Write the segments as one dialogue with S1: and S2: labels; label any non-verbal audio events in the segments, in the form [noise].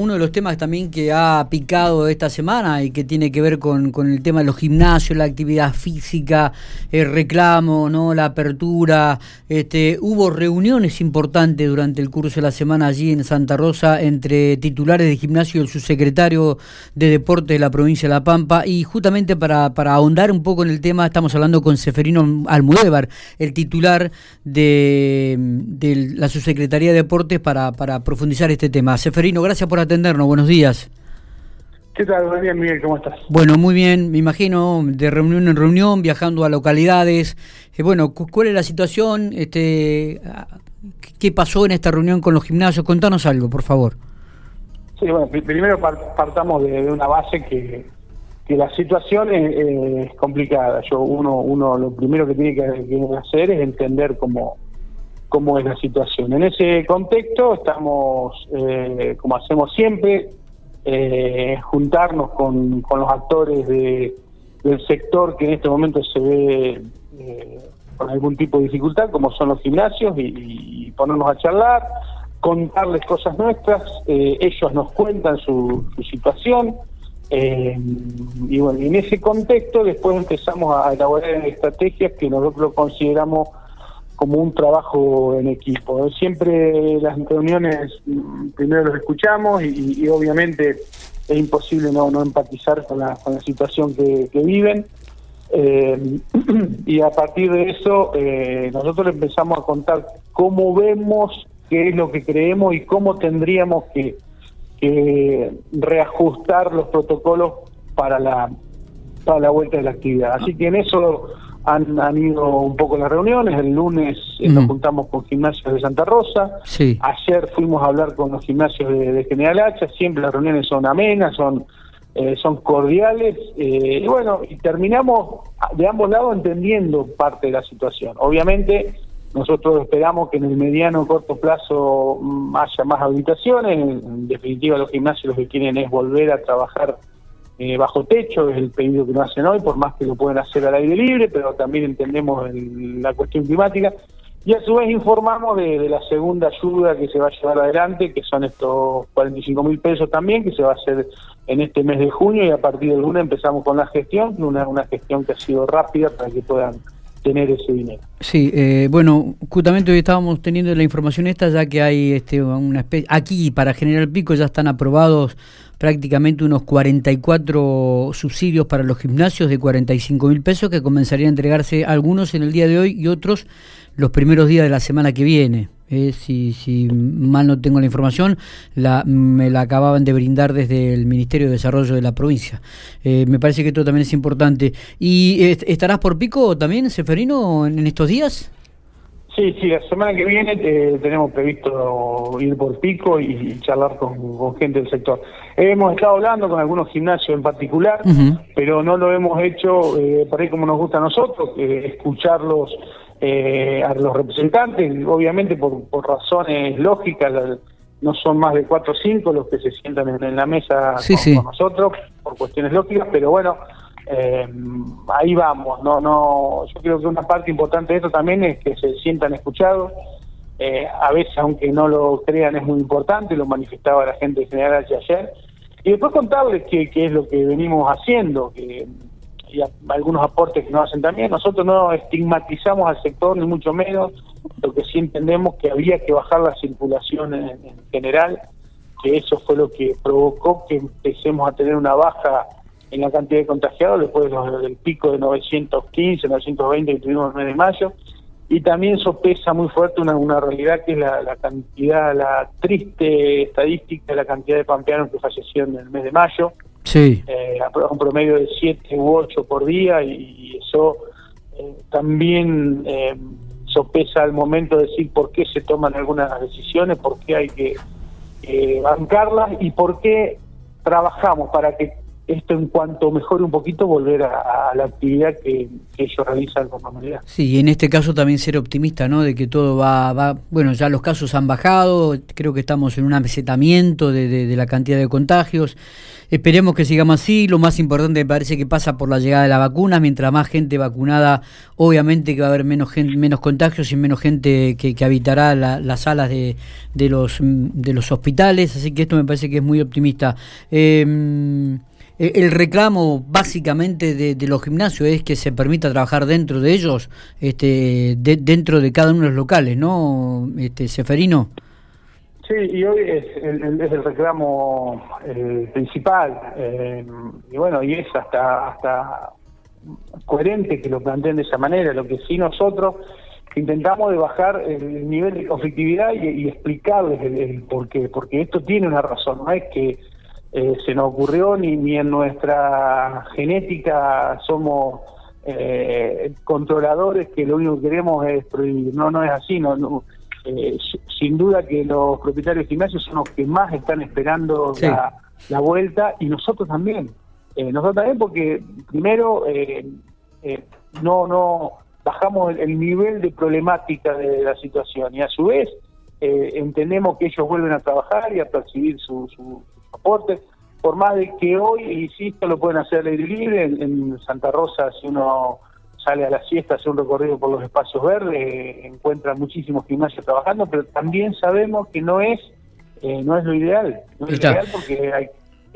S1: Uno de los temas también que ha picado esta semana y que tiene que ver con, el tema de los gimnasios, la actividad física, el reclamo, no, la apertura. Este, hubo reuniones importantes durante el curso de la semana allí en Santa Rosa entre titulares de gimnasio y el subsecretario de Deportes de la provincia de La Pampa. Y justamente para, ahondar un poco en el tema, estamos hablando con Seferino Almudévar, el titular de, la subsecretaría de Deportes, para, para profundizar este tema. Seferino, gracias por atendernos. Buenos días.
S2: ¿Qué tal? Buen día, Miguel. ¿Cómo estás?
S1: Bueno, muy bien. Me imagino de reunión en reunión, viajando a localidades. Eh, bueno, ¿cuál es la situación? Este, ¿Qué pasó en esta reunión con los gimnasios? Contanos algo, por favor.
S2: Sí, bueno, primero partamos de, una base que, que la situación es, complicada. Yo uno, uno lo primero que tiene que, que hacer es entender cómo cómo es la situación. En ese contexto estamos, eh, como hacemos siempre, eh, juntarnos con, con, los actores de, del sector que en este momento se ve eh, con algún tipo de dificultad, como son los gimnasios, y, ponernos a charlar, contarles cosas nuestras, ellos nos cuentan su, su situación. y bueno, en ese contexto después empezamos a elaborar estrategias que nosotros consideramos como un trabajo en equipo. Siempre las reuniones mm, primero los escuchamos y, obviamente es imposible no, no empatizar con la, con la situación que, viven. Eh, [clears throat] y a partir de eso eh, nosotros empezamos a contar cómo vemos, qué es lo que creemos y cómo tendríamos que, que reajustar los protocolos para la, para la vuelta de la actividad. Así que en eso han, han ido un poco las reuniones. El lunes eh, nos juntamos con gimnasios de Santa Rosa.
S1: Sí.
S2: Ayer fuimos a hablar con los gimnasios de, General Hacha. Siempre las reuniones son amenas, son eh, son cordiales. Eh, y bueno, y terminamos de ambos lados entendiendo parte de la situación. Obviamente, nosotros esperamos que en el mediano o corto plazo mm, haya más habitaciones. En definitiva, los gimnasios lo que quieren es volver a trabajar eh, bajo techo, es el pedido que nos hacen hoy, por más que lo pueden hacer al aire libre, pero también entendemos la cuestión climática. Y a su vez informamos de, la segunda ayuda que se va a llevar adelante, que son estos 45 mil pesos también, que se va a hacer en este mes de junio y a partir del lunes empezamos con la gestión, una, una gestión que ha sido rápida para que puedan tener ese dinero.
S1: Sí, eh, bueno, justamente hoy estábamos teniendo la información esta, ya que hay este, una especie, aquí para General Pico ya están aprobados prácticamente unos 44 subsidios para los gimnasios de 45 mil pesos que comenzarían a entregarse algunos en el día de hoy y otros los primeros días de la semana que viene. Eh, si, si mal no tengo la información, la, me la acababan de brindar desde el Ministerio de Desarrollo de la provincia. Eh, me parece que esto también es importante. ¿Y estarás por pico también, Seferino, en estos días?
S2: Sí, sí, la semana que viene eh, tenemos previsto ir por pico y, charlar con, gente del sector. Hemos estado hablando con algunos gimnasios en particular, pero no lo hemos hecho eh, por ahí como nos gusta a nosotros, escucharlos eh, a los representantes, obviamente por, razones lógicas, no son más de cuatro o cinco los que se sientan en, la mesa con nosotros, por cuestiones lógicas, pero bueno eh, ahí vamos, no, no, yo creo que una parte importante de esto también es que se sientan escuchados, eh, a veces aunque no lo crean es muy importante, lo manifestaba la gente general ayer, y después contarles qué, qué es lo que venimos haciendo, que, y algunos aportes que nos hacen también, nosotros no estigmatizamos al sector ni mucho menos, lo que sí entendemos que había que bajar la circulación en, en general, que eso fue lo que provocó que empecemos a tener una baja en la cantidad de contagiados después del pico de 915, 920 que tuvimos el mes de mayo. Y también sopesa muy fuerte una, una realidad que es la, cantidad, la triste estadística de la cantidad de pampeanos que fallecieron en el mes de mayo.
S1: Sí.
S2: Eh, un promedio de 7 u 8 por día y, eso eh, también eh, sopesa al momento de decir por qué se toman algunas decisiones, por qué hay que bancarlas y por qué trabajamos para que esto en cuanto mejore un poquito volver a, la actividad que, ellos realizan con normalidad.
S1: Sí, y en este caso también ser optimista, ¿no? De que todo va, va, bueno, ya los casos han bajado, creo que estamos en un amesetamiento de, la cantidad de contagios. Esperemos que sigamos así. Lo más importante me parece que pasa por la llegada de la vacuna. Mientras más gente vacunada, obviamente que va a haber menos gente, menos contagios y menos gente que, habitará las salas de, de, los, de los hospitales. Así que esto me parece que es muy optimista. Eh, el reclamo básicamente de, los gimnasios es que se permita trabajar dentro de ellos, este, dentro de cada uno de los locales, ¿no, este, Seferino?
S2: Sí, y hoy es el, es el reclamo eh, principal, eh, y bueno, y es hasta, hasta coherente que lo planteen de esa manera, lo que sí nosotros intentamos de bajar el nivel de conflictividad y, explicarles el, el por qué, porque esto tiene una razón, no es que eh, se nos ocurrió, ni, ni en nuestra genética somos eh, controladores que lo único que queremos es prohibir. No, no es así. No, no eh, sin duda que los propietarios de gimnasios son los que más están esperando la, vuelta y nosotros también. nosotros también porque primero no, no bajamos el, nivel de problemática de la situación y a su vez entendemos que ellos vuelven a trabajar y a percibir su, su aporte, por más de que hoy, insisto, lo pueden hacer al aire libre, en, Santa Rosa si uno sale a la siesta, hace un recorrido por los espacios verdes, encuentra muchísimos gimnasios trabajando, pero también sabemos que no es eh, no es lo ideal, no es lo ideal porque hay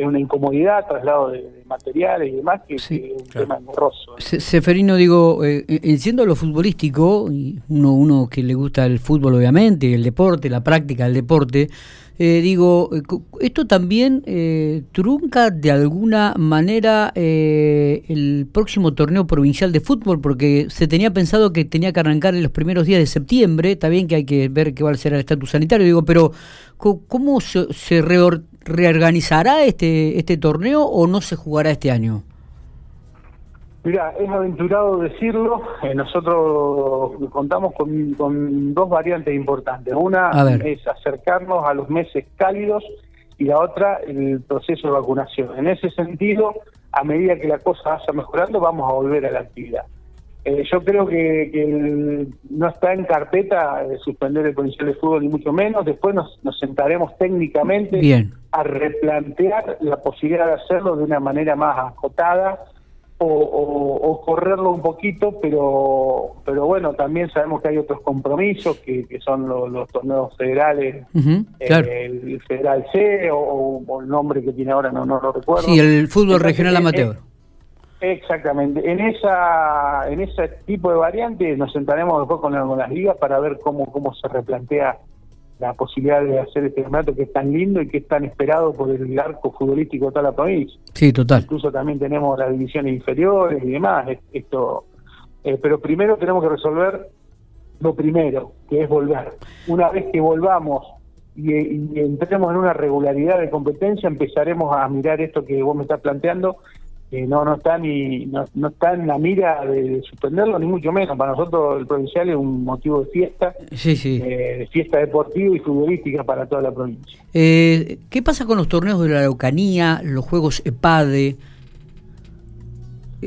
S2: una incomodidad, traslado de, materiales y demás, que, es un tema engorroso.
S1: Seferino, digo, eh, enciendo lo futbolístico, y uno, uno que le gusta el fútbol obviamente, el deporte, la práctica del deporte, eh, digo, eh, esto también eh, trunca de alguna manera el próximo torneo provincial de fútbol, porque se tenía pensado que tenía que arrancar en los primeros días de septiembre, está bien que hay que ver qué va a ser el estatus sanitario, digo, pero ¿cómo se, se reorganizará este, este torneo o no se jugará este año?
S2: Mira, es aventurado decirlo. Eh, nosotros contamos con, dos variantes importantes. Una es acercarnos a los meses cálidos y la otra el proceso de vacunación. En ese sentido, a medida que la cosa vaya mejorando, vamos a volver a la actividad. Eh, yo creo que, no está en carpeta de suspender el provincial de fútbol ni mucho menos. Después nos, nos sentaremos técnicamente a replantear la posibilidad de hacerlo de una manera más acotada o, correrlo un poquito, pero pero bueno, también sabemos que hay otros compromisos que, son los, torneos federales, eh, el, Federal C o, el nombre que tiene ahora no, no lo recuerdo.
S1: Sí, el fútbol regional amateur.
S2: exactamente. En esa en ese tipo de variantes nos sentaremos después con, con las ligas para ver cómo cómo se replantea la posibilidad de hacer este campeonato que es tan lindo y que es tan esperado por el arco futbolístico de toda la provincia.
S1: Sí, total.
S2: Incluso también tenemos las divisiones inferiores y demás. Esto, eh, pero primero tenemos que resolver lo primero, que es volver. Una vez que volvamos y, y entremos en una regularidad de competencia, empezaremos a mirar esto que vos me estás planteando no no está ni no, está en la mira de, suspenderlo ni mucho menos. Para nosotros el provincial es un motivo de fiesta
S1: sí, sí.
S2: Eh, de fiesta deportiva y futbolística para toda la provincia.
S1: Eh, qué pasa con los torneos de la Araucanía los juegos EPADE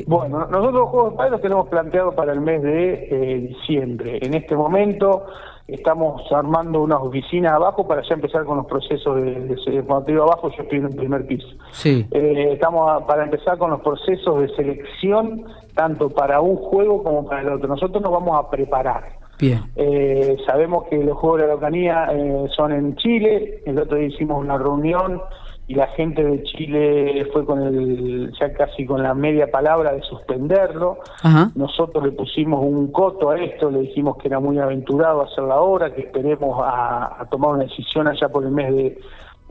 S2: bueno nosotros los juegos EPADE los tenemos planteados para el mes de eh, diciembre en este momento Estamos armando unas oficinas abajo para ya empezar con los procesos de, de, cuando te digo abajo yo estoy en el primer piso.
S1: Sí.
S2: Eh, estamos para empezar con los procesos de selección tanto para un juego como para el otro. Nosotros nos vamos a preparar.
S1: Bien.
S2: Eh, sabemos que los Juegos de la Locanía eh, son en Chile. El otro día hicimos una reunión y la gente de Chile fue con el ya casi con la media palabra de suspenderlo. Nosotros le pusimos un coto a esto, le dijimos que era muy aventurado hacerlo ahora, que esperemos a, tomar una decisión allá por el mes de,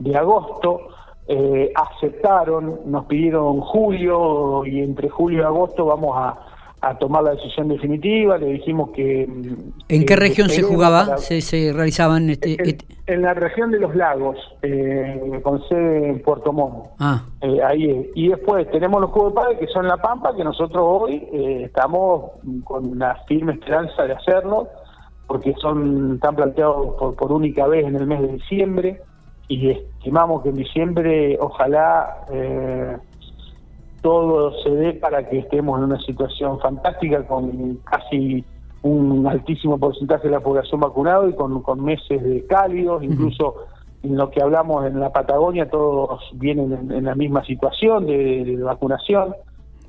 S2: de agosto. Eh, aceptaron, nos pidieron julio y entre julio y agosto vamos a, a tomar la decisión definitiva, le dijimos que...
S1: ¿En qué región se jugaba? Se, se, realizaban este,
S2: en,
S1: este
S2: en, la región de los lagos, eh, con sede en Puerto Montt.
S1: Ah.
S2: Eh, ahí Y después tenemos los Juegos de Padre, que son La Pampa, que nosotros hoy eh, estamos con una firme esperanza de hacerlo, porque son están planteados por, por única vez en el mes de diciembre, y estimamos que en diciembre ojalá... Todo se dé para que estemos en una situación fantástica con casi un altísimo porcentaje de la población vacunado y con, con meses de cálidos, incluso en lo que hablamos en la Patagonia todos vienen en, la misma situación de, vacunación.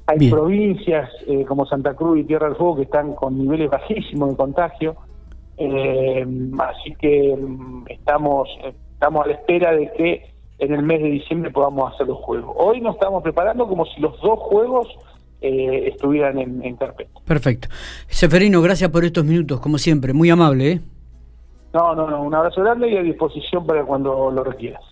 S2: Hay provincias eh, como Santa Cruz y Tierra del Fuego que están con niveles bajísimos de contagio, eh, así que mm, estamos, estamos a la espera de que en el mes de diciembre podamos hacer los juegos. Hoy nos estamos preparando como si los dos juegos eh, estuvieran en, en, carpeta.
S1: Perfecto. Seferino, gracias por estos minutos, como siempre, muy amable. ¿eh?
S2: No, no, no, un abrazo grande y a disposición para cuando lo requieras.